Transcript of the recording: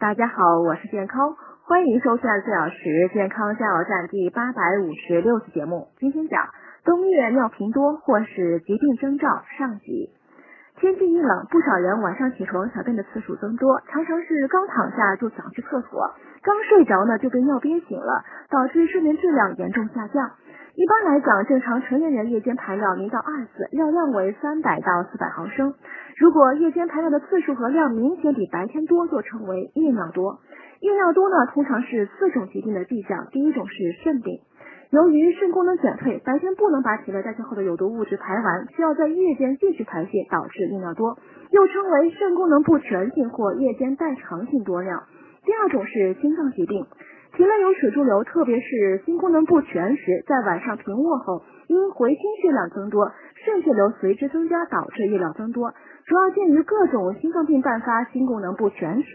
大家好，我是健康，欢迎收看四小时健康加油站第八百五十六期节目。今天讲冬月尿频多或是疾病征兆上集。天气一冷，不少人晚上起床小便的次数增多，常常是刚躺下就想去厕所，刚睡着呢就被尿憋醒了，导致睡眠质量严重下降。一般来讲，正常成年人夜间排尿零到二次，尿量为三百到四百毫升。如果夜间排尿的次数和量明显比白天多，就称为夜尿多。夜尿多呢，通常是四种疾病的迹象。第一种是肾病，由于肾功能减退，白天不能把体内代谢后的有毒物质排完，需要在夜间继续排泄，导致夜尿多，又称为肾功能不全性或夜间代偿性多尿。第二种是心脏疾病。体内有水潴留，特别是心功能不全时，在晚上平卧后，因回心血量增多，肾血流随之增加，导致夜尿增多。主要见于各种心脏病伴发心功能不全时。